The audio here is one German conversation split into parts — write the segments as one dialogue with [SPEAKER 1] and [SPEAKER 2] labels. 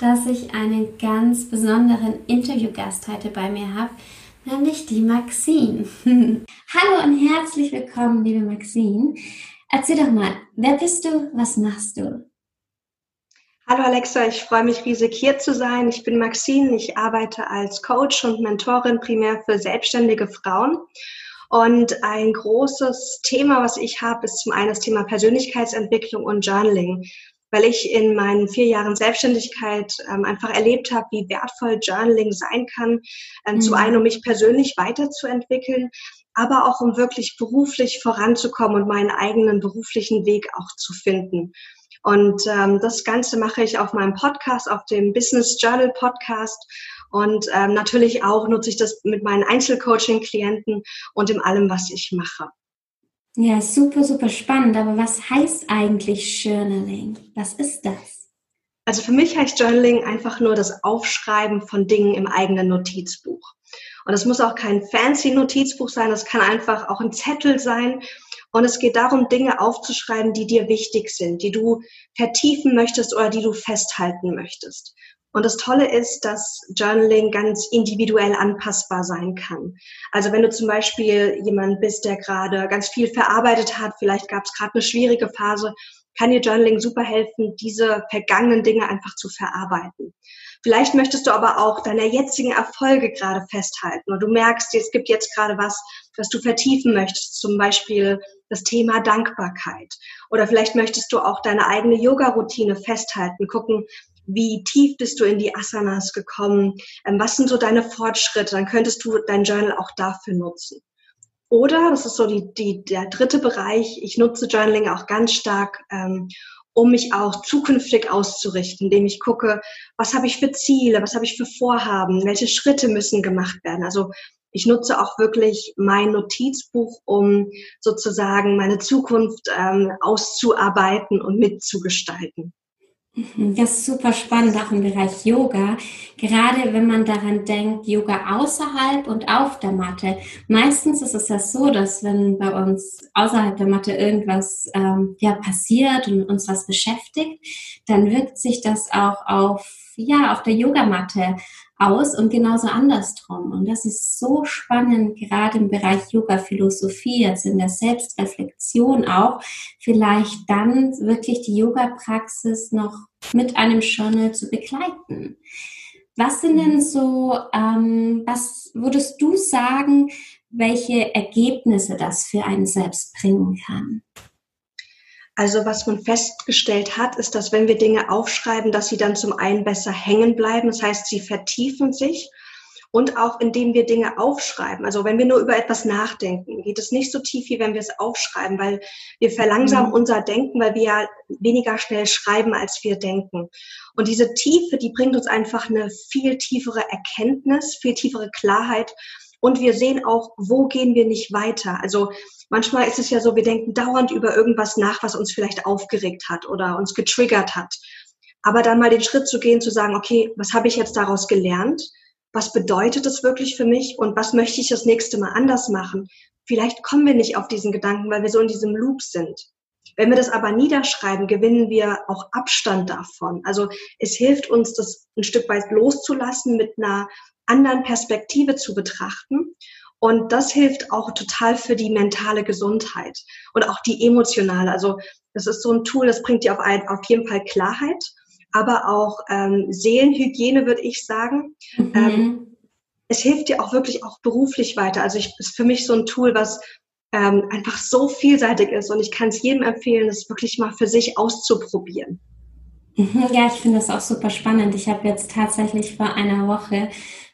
[SPEAKER 1] dass ich einen ganz besonderen Interviewgast heute bei mir habe, nämlich die Maxine. Hallo und herzlich willkommen, liebe Maxine. Erzähl doch mal, wer bist du, was machst du?
[SPEAKER 2] Hallo Alexa, ich freue mich riesig hier zu sein. Ich bin Maxine, ich arbeite als Coach und Mentorin primär für selbstständige Frauen. Und ein großes Thema, was ich habe, ist zum einen das Thema Persönlichkeitsentwicklung und Journaling, weil ich in meinen vier Jahren Selbstständigkeit ähm, einfach erlebt habe, wie wertvoll Journaling sein kann. Ähm, mhm. Zum einen, um mich persönlich weiterzuentwickeln, aber auch um wirklich beruflich voranzukommen und meinen eigenen beruflichen Weg auch zu finden. Und ähm, das Ganze mache ich auf meinem Podcast, auf dem Business Journal Podcast. Und ähm, natürlich auch nutze ich das mit meinen Einzelcoaching-Klienten und in allem, was ich mache.
[SPEAKER 1] Ja, super, super spannend. Aber was heißt eigentlich Journaling? Was ist das?
[SPEAKER 2] Also für mich heißt Journaling einfach nur das Aufschreiben von Dingen im eigenen Notizbuch. Und es muss auch kein fancy Notizbuch sein, es kann einfach auch ein Zettel sein, und es geht darum, Dinge aufzuschreiben, die dir wichtig sind, die du vertiefen möchtest oder die du festhalten möchtest. Und das Tolle ist, dass Journaling ganz individuell anpassbar sein kann. Also wenn du zum Beispiel jemand bist, der gerade ganz viel verarbeitet hat, vielleicht gab es gerade eine schwierige Phase, kann dir Journaling super helfen, diese vergangenen Dinge einfach zu verarbeiten. Vielleicht möchtest du aber auch deine jetzigen Erfolge gerade festhalten und du merkst, es gibt jetzt gerade was, was du vertiefen möchtest, zum Beispiel das Thema Dankbarkeit. Oder vielleicht möchtest du auch deine eigene Yoga-Routine festhalten, gucken, wie tief bist du in die Asanas gekommen, ähm, was sind so deine Fortschritte, dann könntest du dein Journal auch dafür nutzen. Oder, das ist so die, die, der dritte Bereich, ich nutze Journaling auch ganz stark, ähm, um mich auch zukünftig auszurichten, indem ich gucke, was habe ich für Ziele, was habe ich für Vorhaben, welche Schritte müssen gemacht werden. Also ich nutze auch wirklich mein Notizbuch, um sozusagen meine Zukunft ähm, auszuarbeiten und mitzugestalten.
[SPEAKER 1] Mhm, das ist super spannend, auch im Bereich Yoga. Gerade wenn man daran denkt, Yoga außerhalb und auf der Matte. Meistens ist es ja so, dass wenn bei uns außerhalb der Matte irgendwas ähm, ja, passiert und uns was beschäftigt, dann wirkt sich das auch auf, ja, auf der Yogamatte aus und genauso andersrum. Und das ist so spannend, gerade im Bereich Yoga-Philosophie, jetzt in der Selbstreflexion auch, vielleicht dann wirklich die Yoga-Praxis noch mit einem Journal zu begleiten. Was sind denn so, ähm, was würdest du sagen, welche Ergebnisse das für einen selbst bringen kann?
[SPEAKER 2] Also was man festgestellt hat, ist, dass wenn wir Dinge aufschreiben, dass sie dann zum einen besser hängen bleiben. Das heißt, sie vertiefen sich. Und auch indem wir Dinge aufschreiben. Also wenn wir nur über etwas nachdenken, geht es nicht so tief, wie wenn wir es aufschreiben, weil wir verlangsamen mhm. unser Denken, weil wir ja weniger schnell schreiben, als wir denken. Und diese Tiefe, die bringt uns einfach eine viel tiefere Erkenntnis, viel tiefere Klarheit. Und wir sehen auch, wo gehen wir nicht weiter. Also manchmal ist es ja so, wir denken dauernd über irgendwas nach, was uns vielleicht aufgeregt hat oder uns getriggert hat. Aber dann mal den Schritt zu gehen, zu sagen, okay, was habe ich jetzt daraus gelernt? Was bedeutet es wirklich für mich? Und was möchte ich das nächste Mal anders machen? Vielleicht kommen wir nicht auf diesen Gedanken, weil wir so in diesem Loop sind. Wenn wir das aber niederschreiben, gewinnen wir auch Abstand davon. Also es hilft uns, das ein Stück weit loszulassen, mit einer anderen Perspektive zu betrachten und das hilft auch total für die mentale Gesundheit und auch die emotionale. Also das ist so ein Tool, das bringt dir auf, ein, auf jeden Fall Klarheit, aber auch ähm, Seelenhygiene, würde ich sagen. Mhm. Ähm, es hilft dir auch wirklich auch beruflich weiter. Also ich ist für mich so ein Tool, was ähm, einfach so vielseitig ist und ich kann es jedem empfehlen, es wirklich mal für sich auszuprobieren.
[SPEAKER 1] Mhm, ja, ich finde das auch super spannend. Ich habe jetzt tatsächlich vor einer Woche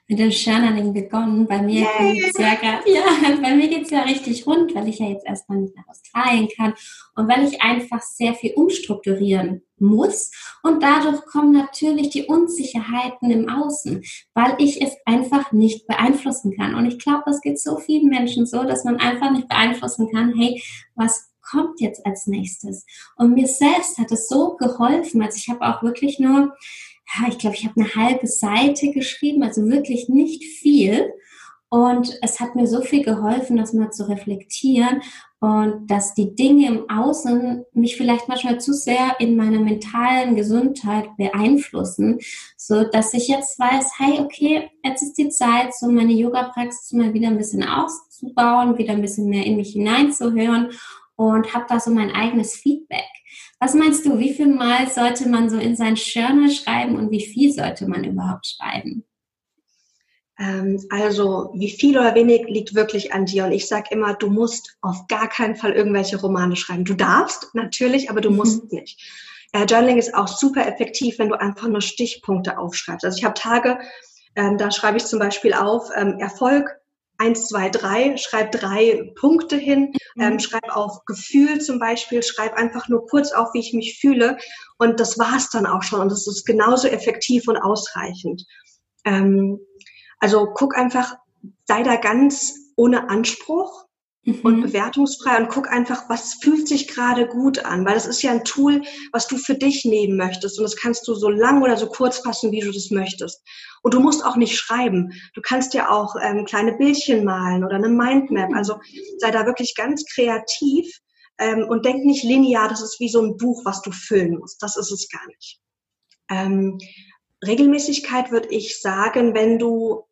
[SPEAKER 1] mit dem Journaling begonnen. Bei mir geht's ja grad, ja, bei mir geht's ja richtig rund, weil ich ja jetzt erstmal nicht nach Australien kann und weil ich einfach sehr viel umstrukturieren muss. Und dadurch kommen natürlich die Unsicherheiten im Außen, weil ich es einfach nicht beeinflussen kann. Und ich glaube, es geht so vielen Menschen so, dass man einfach nicht beeinflussen kann, hey, was kommt jetzt als nächstes? Und mir selbst hat es so geholfen. Also ich habe auch wirklich nur, ja, ich glaube, ich habe eine halbe Seite geschrieben, also wirklich nicht viel. Und es hat mir so viel geholfen, das mal zu reflektieren und dass die Dinge im Außen mich vielleicht manchmal zu sehr in meiner mentalen Gesundheit beeinflussen, so dass ich jetzt weiß, hey, okay, jetzt ist die Zeit, so meine Yoga-Praxis mal wieder ein bisschen auszubauen, wieder ein bisschen mehr in mich hineinzuhören und habe da so mein eigenes Feedback. Was meinst du, wie viel Mal sollte man so in sein Journal schreiben und wie viel sollte man überhaupt schreiben?
[SPEAKER 2] Ähm, also wie viel oder wenig liegt wirklich an dir. Und ich sage immer, du musst auf gar keinen Fall irgendwelche Romane schreiben. Du darfst natürlich, aber du mhm. musst nicht. Äh, Journaling ist auch super effektiv, wenn du einfach nur Stichpunkte aufschreibst. Also ich habe Tage, ähm, da schreibe ich zum Beispiel auf ähm, Erfolg eins, zwei, drei, schreib drei Punkte hin, mhm. ähm, schreib auf Gefühl zum Beispiel, schreib einfach nur kurz auf, wie ich mich fühle und das war's dann auch schon und das ist genauso effektiv und ausreichend. Ähm, also guck einfach, sei da ganz ohne Anspruch mhm. und bewertungsfrei und guck einfach, was fühlt sich gerade gut an, weil das ist ja ein Tool, was du für dich nehmen möchtest und das kannst du so lang oder so kurz fassen, wie du das möchtest. Und du musst auch nicht schreiben. Du kannst ja auch ähm, kleine Bildchen malen oder eine Mindmap. Also sei da wirklich ganz kreativ ähm, und denk nicht linear, das ist wie so ein Buch, was du füllen musst. Das ist es gar nicht. Ähm, Regelmäßigkeit würde ich sagen, wenn du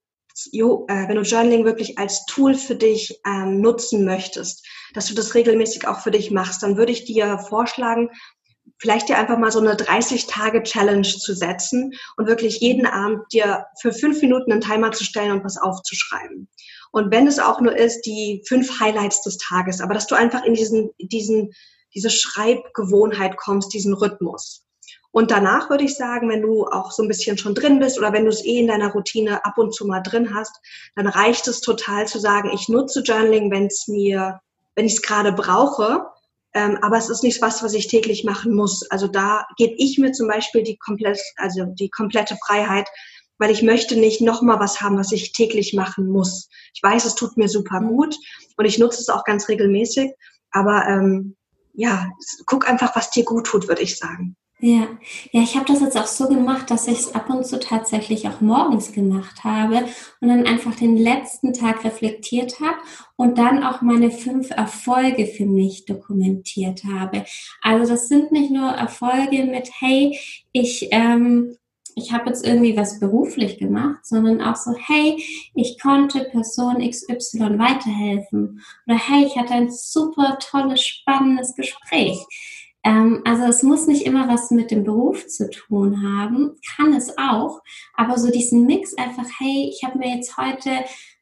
[SPEAKER 2] wenn du Journaling wirklich als Tool für dich ähm, nutzen möchtest, dass du das regelmäßig auch für dich machst, dann würde ich dir vorschlagen, vielleicht dir einfach mal so eine 30-Tage-Challenge zu setzen und wirklich jeden Abend dir für fünf Minuten einen Timer zu stellen und was aufzuschreiben. Und wenn es auch nur ist, die fünf Highlights des Tages, aber dass du einfach in diesen, diesen, diese Schreibgewohnheit kommst, diesen Rhythmus. Und danach würde ich sagen, wenn du auch so ein bisschen schon drin bist oder wenn du es eh in deiner Routine ab und zu mal drin hast, dann reicht es total zu sagen, ich nutze Journaling, wenn es mir, wenn ich es gerade brauche. Ähm, aber es ist nicht was, was ich täglich machen muss. Also da gebe ich mir zum Beispiel die komplett, also die komplette Freiheit, weil ich möchte nicht nochmal was haben, was ich täglich machen muss. Ich weiß, es tut mir super gut und ich nutze es auch ganz regelmäßig. Aber ähm, ja, guck einfach, was dir gut tut, würde ich sagen.
[SPEAKER 1] Ja, ja, ich habe das jetzt auch so gemacht, dass ich es ab und zu tatsächlich auch morgens gemacht habe und dann einfach den letzten Tag reflektiert habe und dann auch meine fünf Erfolge für mich dokumentiert habe. Also das sind nicht nur Erfolge mit, hey, ich ähm, ich habe jetzt irgendwie was beruflich gemacht, sondern auch so, hey, ich konnte Person XY weiterhelfen. Oder hey, ich hatte ein super tolles, spannendes Gespräch. Ähm, also es muss nicht immer was mit dem Beruf zu tun haben, kann es auch, aber so diesen Mix einfach, hey, ich habe mir jetzt heute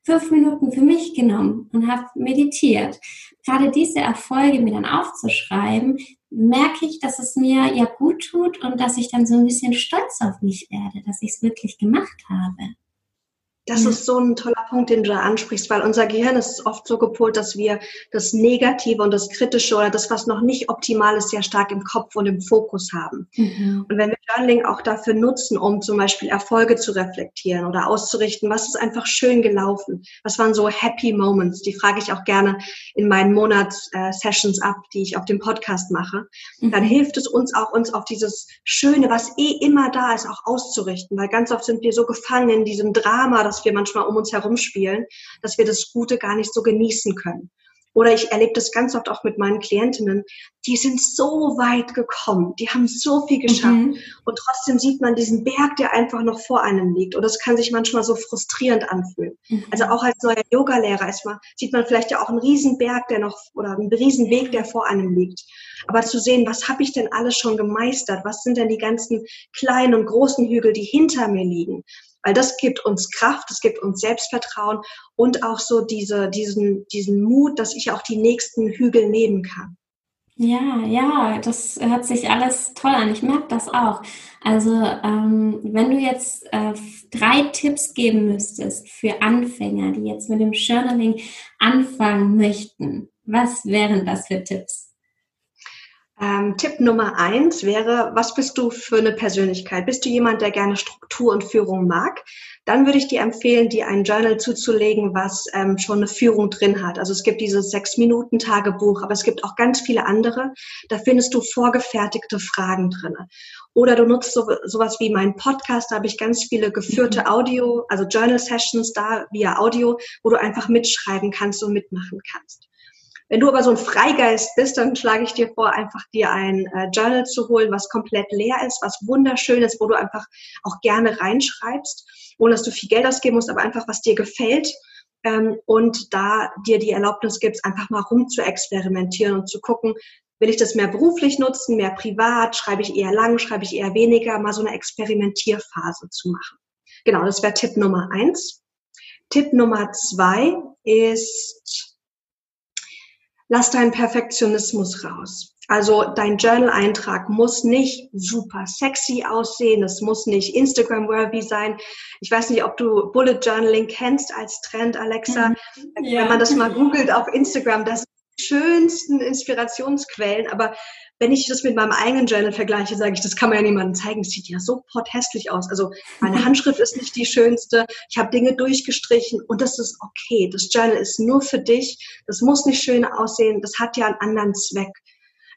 [SPEAKER 1] fünf Minuten für mich genommen und habe meditiert. Gerade diese Erfolge mir dann aufzuschreiben, merke ich, dass es mir ja gut tut und dass ich dann so ein bisschen stolz auf mich werde, dass ich es wirklich gemacht habe.
[SPEAKER 2] Das ja. ist so ein toller Punkt, den du da ansprichst, weil unser Gehirn ist oft so gepolt, dass wir das Negative und das Kritische oder das, was noch nicht optimal ist, sehr stark im Kopf und im Fokus haben. Mhm. Und wenn wir Journaling auch dafür nutzen, um zum Beispiel Erfolge zu reflektieren oder auszurichten, was ist einfach schön gelaufen? Was waren so Happy Moments? Die frage ich auch gerne in meinen Monats-Sessions ab, die ich auf dem Podcast mache. Mhm. Dann hilft es uns auch, uns auf dieses Schöne, was eh immer da ist, auch auszurichten, weil ganz oft sind wir so gefangen in diesem Drama, was wir manchmal um uns herum spielen, dass wir das Gute gar nicht so genießen können. Oder ich erlebe das ganz oft auch mit meinen Klientinnen, die sind so weit gekommen, die haben so viel geschafft mhm. und trotzdem sieht man diesen Berg, der einfach noch vor einem liegt. Und das kann sich manchmal so frustrierend anfühlen. Mhm. Also auch als neuer Yogalehrer erstmal sieht man vielleicht ja auch einen riesen Berg, der noch oder einen riesen Weg, der vor einem liegt. Aber zu sehen, was habe ich denn alles schon gemeistert? Was sind denn die ganzen kleinen und großen Hügel, die hinter mir liegen? Weil das gibt uns Kraft, das gibt uns Selbstvertrauen und auch so diese, diesen, diesen Mut, dass ich auch die nächsten Hügel nehmen kann.
[SPEAKER 1] Ja, ja, das hört sich alles toll an. Ich merke das auch. Also ähm, wenn du jetzt äh, drei Tipps geben müsstest für Anfänger, die jetzt mit dem Journaling anfangen möchten, was wären das für Tipps?
[SPEAKER 2] Ähm, Tipp Nummer eins wäre, was bist du für eine Persönlichkeit? Bist du jemand, der gerne Struktur und Führung mag? Dann würde ich dir empfehlen, dir ein Journal zuzulegen, was ähm, schon eine Führung drin hat. Also es gibt dieses Sechs-Minuten-Tagebuch, aber es gibt auch ganz viele andere. Da findest du vorgefertigte Fragen drin. Oder du nutzt so, sowas wie mein Podcast, da habe ich ganz viele geführte mhm. Audio, also Journal-Sessions da via Audio, wo du einfach mitschreiben kannst und mitmachen kannst. Wenn du aber so ein Freigeist bist, dann schlage ich dir vor, einfach dir ein äh, Journal zu holen, was komplett leer ist, was wunderschön ist, wo du einfach auch gerne reinschreibst, ohne dass du viel Geld ausgeben musst, aber einfach, was dir gefällt. Ähm, und da dir die Erlaubnis gibst, einfach mal rum zu experimentieren und zu gucken, will ich das mehr beruflich nutzen, mehr privat, schreibe ich eher lang, schreibe ich eher weniger, mal so eine Experimentierphase zu machen. Genau, das wäre Tipp Nummer eins. Tipp Nummer zwei ist, lass deinen Perfektionismus raus. Also dein Journal-Eintrag muss nicht super sexy aussehen, es muss nicht Instagram-worthy sein. Ich weiß nicht, ob du Bullet Journaling kennst als Trend, Alexa. Mhm. Ja. Wenn man das mal googelt auf Instagram, das schönsten Inspirationsquellen, aber wenn ich das mit meinem eigenen Journal vergleiche, sage ich, das kann man ja niemandem zeigen. Es sieht ja so pothässlich aus. Also meine Handschrift ist nicht die schönste. Ich habe Dinge durchgestrichen und das ist okay. Das Journal ist nur für dich. Das muss nicht schön aussehen. Das hat ja einen anderen Zweck.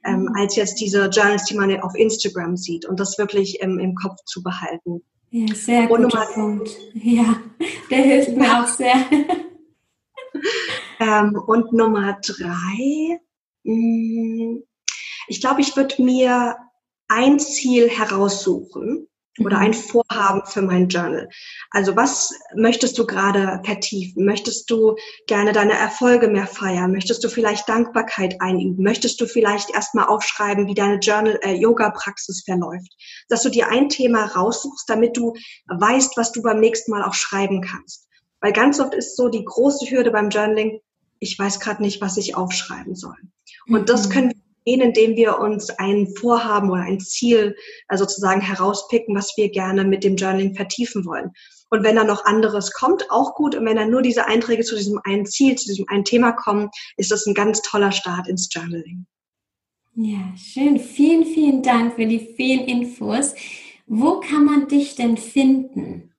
[SPEAKER 2] Ähm, mhm. als jetzt diese Journals, die man auf Instagram sieht und das wirklich im, im Kopf zu behalten.
[SPEAKER 1] Ja, sehr und guter Punkt. Ja, der hilft mir auch sehr.
[SPEAKER 2] ähm, und Nummer drei, mh, mm, ich glaube, ich würde mir ein Ziel heraussuchen oder ein mhm. Vorhaben für mein Journal. Also was möchtest du gerade vertiefen? Möchtest du gerne deine Erfolge mehr feiern? Möchtest du vielleicht Dankbarkeit einüben? Möchtest du vielleicht erstmal aufschreiben, wie deine Journal äh, Yoga Praxis verläuft? Dass du dir ein Thema raussuchst, damit du weißt, was du beim nächsten Mal auch schreiben kannst. Weil ganz oft ist so die große Hürde beim Journaling, ich weiß gerade nicht, was ich aufschreiben soll. Und mhm. das können wir indem wir uns ein Vorhaben oder ein Ziel äh, sozusagen herauspicken, was wir gerne mit dem Journaling vertiefen wollen. Und wenn da noch anderes kommt, auch gut. Und wenn dann nur diese Einträge zu diesem einen Ziel, zu diesem einen Thema kommen, ist das ein ganz toller Start ins Journaling.
[SPEAKER 1] Ja, schön. Vielen, vielen Dank für die vielen Infos. Wo kann man dich denn finden?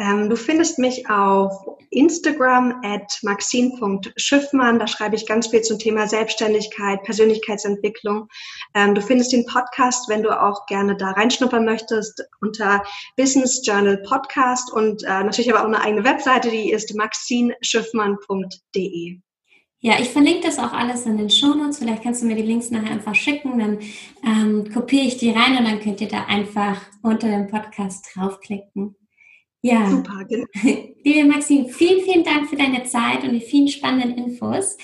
[SPEAKER 2] Ähm, du findest mich auf Instagram at maxine.schiffmann. Da schreibe ich ganz viel zum Thema Selbstständigkeit, Persönlichkeitsentwicklung. Ähm, du findest den Podcast, wenn du auch gerne da reinschnuppern möchtest, unter Business Journal Podcast und äh, natürlich aber auch eine eigene Webseite, die ist maxineschiffmann.de.
[SPEAKER 1] Ja, ich verlinke das auch alles in den Shownotes. Vielleicht kannst du mir die Links nachher einfach schicken, dann ähm, kopiere ich die rein und dann könnt ihr da einfach unter dem Podcast draufklicken. Ja, super. Genau. Liebe Maxine, vielen, vielen Dank für deine Zeit und die vielen spannenden Infos.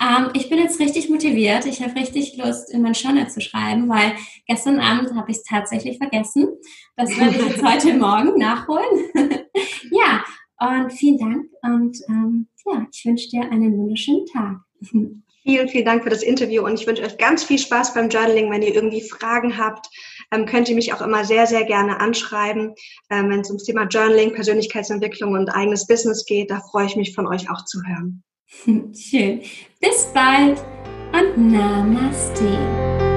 [SPEAKER 1] Ähm, ich bin jetzt richtig motiviert. Ich habe richtig Lust, in mein Journal zu schreiben, weil gestern Abend habe ich es tatsächlich vergessen. Das werde ich jetzt heute Morgen nachholen. ja, und vielen Dank und ähm, ja, ich wünsche dir einen wunderschönen Tag.
[SPEAKER 2] Vielen, vielen Dank für das Interview und ich wünsche euch ganz viel Spaß beim Journaling. Wenn ihr irgendwie Fragen habt, ähm, könnt ihr mich auch immer sehr, sehr gerne anschreiben. Ähm, wenn es ums Thema Journaling, Persönlichkeitsentwicklung und eigenes Business geht, da freue ich mich von euch auch zu hören.
[SPEAKER 1] Schön. Bis bald und Namaste.